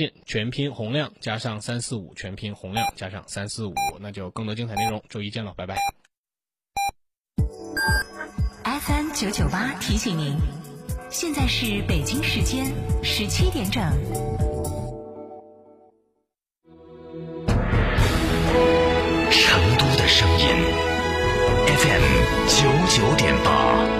店全拼洪亮加上三四五，全拼洪亮加上三四五，那就更多精彩内容，周一见了，拜拜。FM 九九八提醒您，现在是北京时间十七点整。成都的声音，FM 九九点八，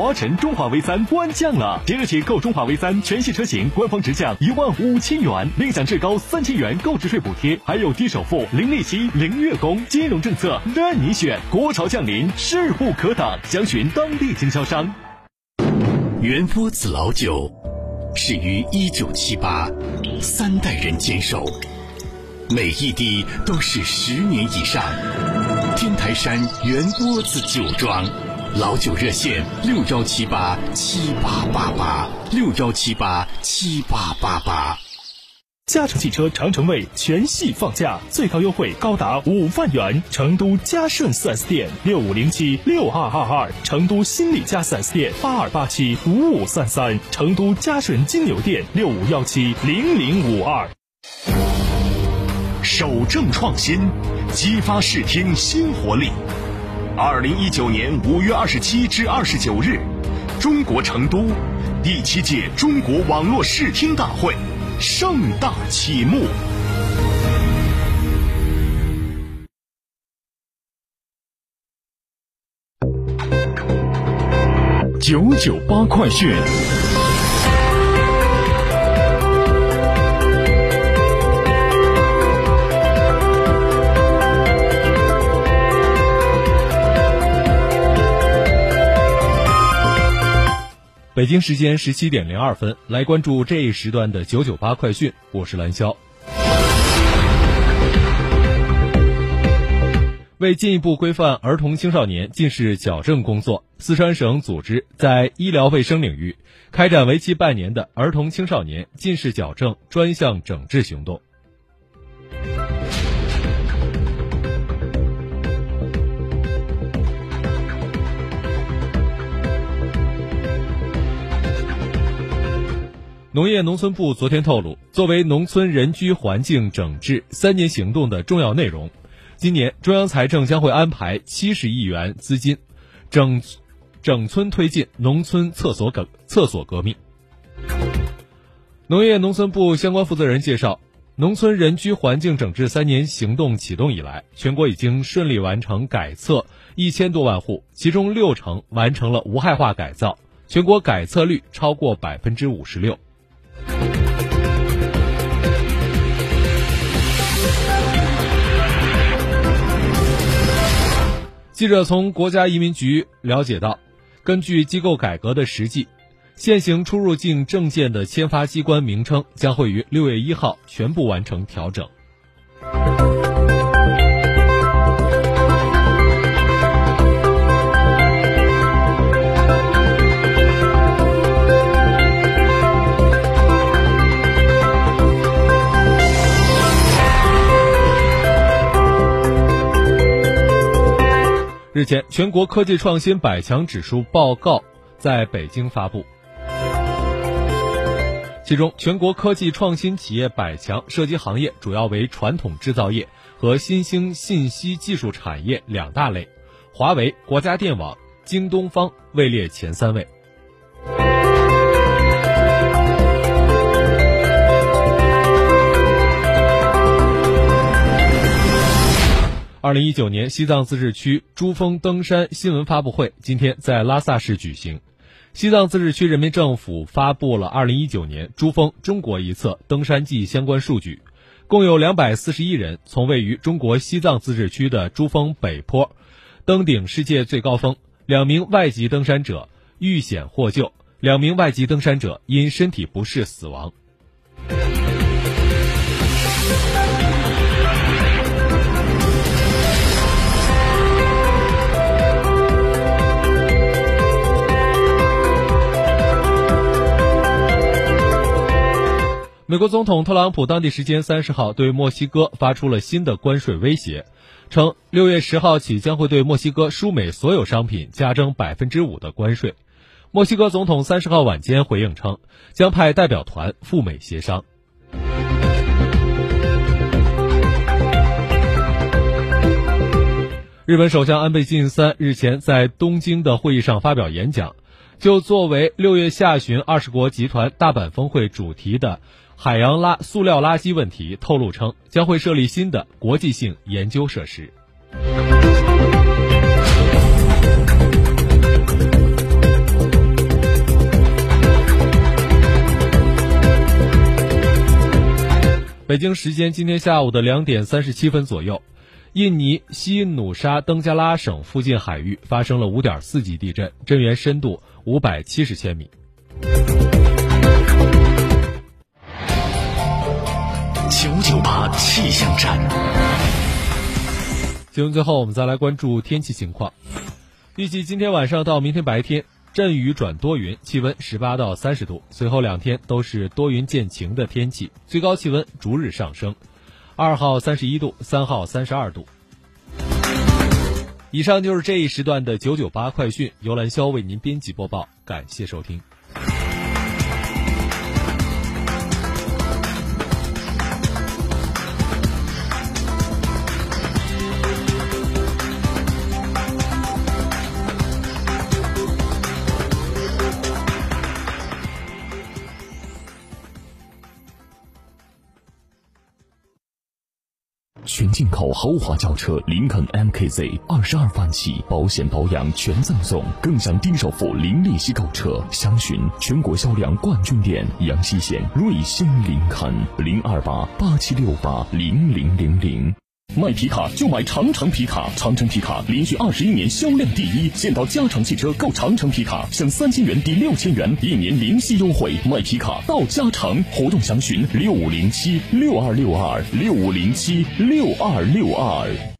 华晨中华 V 三官降了，即日起购中华 V 三全系车型，官方直降一万五千元，另享至高三千元购置税补贴，还有低首付、零利息、零月供，金融政策任你选。国潮降临，势不可挡，详询当地经销商。元波子老酒始于一九七八，三代人坚守，每一滴都是十年以上。天台山元波子酒庄。老酒热线六幺七八七八八八六幺七八七八八八。嘉诚汽车长城卫全系放假，最高优惠高达五万元。成都嘉顺 4S 店六五零七六二二二，成都新力嘉 4S 店八二八七五五三三，成都嘉顺金牛店六五幺七零零五二。守正创新，激发视听新活力。二零一九年五月二十七至二十九日，中国成都第七届中国网络视听大会盛大启幕。九九八快讯。北京时间十七点零二分，来关注这一时段的九九八快讯，我是蓝霄。为进一步规范儿童青少年近视矫正工作，四川省组织在医疗卫生领域开展为期半年的儿童青少年近视矫正专项整治行动。农业农村部昨天透露，作为农村人居环境整治三年行动的重要内容，今年中央财政将会安排七十亿元资金，整整村推进农村厕所革厕所革命。农业农村部相关负责人介绍，农村人居环境整治三年行动启动以来，全国已经顺利完成改厕一千多万户，其中六成完成了无害化改造，全国改厕率超过百分之五十六。记者从国家移民局了解到，根据机构改革的实际，现行出入境证件的签发机关名称将会于六月一号全部完成调整。日前，全国科技创新百强指数报告在北京发布。其中，全国科技创新企业百强涉及行业主要为传统制造业和新兴信息技术产业两大类，华为、国家电网、京东方位列前三位。二零一九年西藏自治区珠峰登山新闻发布会今天在拉萨市举行。西藏自治区人民政府发布了二零一九年珠峰中国一侧登山季相关数据，共有两百四十一人从位于中国西藏自治区的珠峰北坡登顶世界最高峰，两名外籍登山者遇险获救，两名外籍登山者因身体不适死亡。美国总统特朗普当地时间三十号对墨西哥发出了新的关税威胁，称六月十号起将会对墨西哥输美所有商品加征百分之五的关税。墨西哥总统三十号晚间回应称，将派代表团赴美协商。日本首相安倍晋三日前在东京的会议上发表演讲，就作为六月下旬二十国集团大阪峰会主题的。海洋垃塑料垃圾问题透露称，将会设立新的国际性研究设施。北京时间今天下午的两点三十七分左右，印尼西努沙登加拉省附近海域发生了五点四级地震，震源深度五百七十千米。九九八气象站。新闻最后，我们再来关注天气情况。预计今天晚上到明天白天，阵雨转多云，气温十八到三十度。随后两天都是多云见晴的天气，最高气温逐日上升。二号三十一度，三号三十二度。以上就是这一时段的九九八快讯，由兰霄为您编辑播报，感谢收听。全进口豪华轿车林肯 MKZ，二十二万起，保险保养全赠送，更享低首付、零利息购车。详询全国销量冠军店阳西县瑞星林肯零二八八七六八零零零零。卖皮卡就买长城皮卡，长城皮卡连续二十一年销量第一。现到嘉诚汽车购长城皮卡，享三千元抵六千元，一年零息优惠。卖皮卡到嘉诚，活动详询六五零七六二六二六五零七六二六二。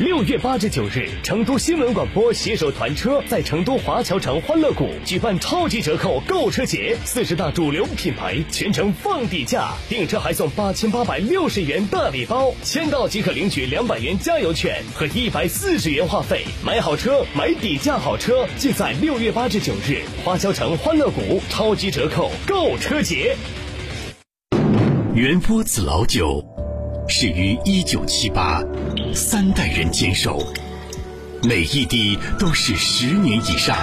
六月八至九日，成都新闻广播携手团车在成都华侨城欢乐谷举办超级折扣购车节，四十大主流品牌全程放底价，订车还送八千八百六十元大礼包，签到即可领取两百元加油券和一百四十元话费。买好车，买底价好车，尽在六月八至九日华侨城欢乐谷超级折扣购车节。原波子老酒。始于一九七八，三代人坚守，每一滴都是十年以上。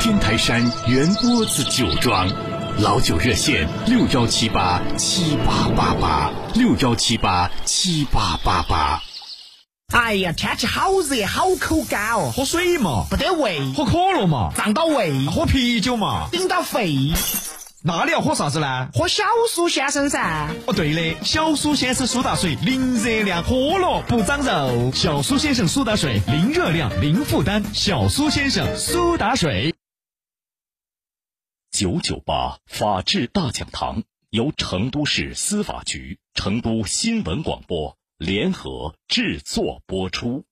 天台山原波子酒庄，老酒热线六幺七八七八八八六幺七八七八八八。哎呀，天气好热，好口干哦，喝水嘛，不得胃；喝可乐嘛，胀到胃；喝啤酒嘛，顶到肺。那你要喝啥子呢？喝小苏先生噻！哦，对的，小苏先生苏打水，零热量，喝了不长肉。小苏先生苏打水，零热量，零负担。小苏先生苏打水。九九八法治大讲堂由成都市司法局、成都新闻广播联合制作播出。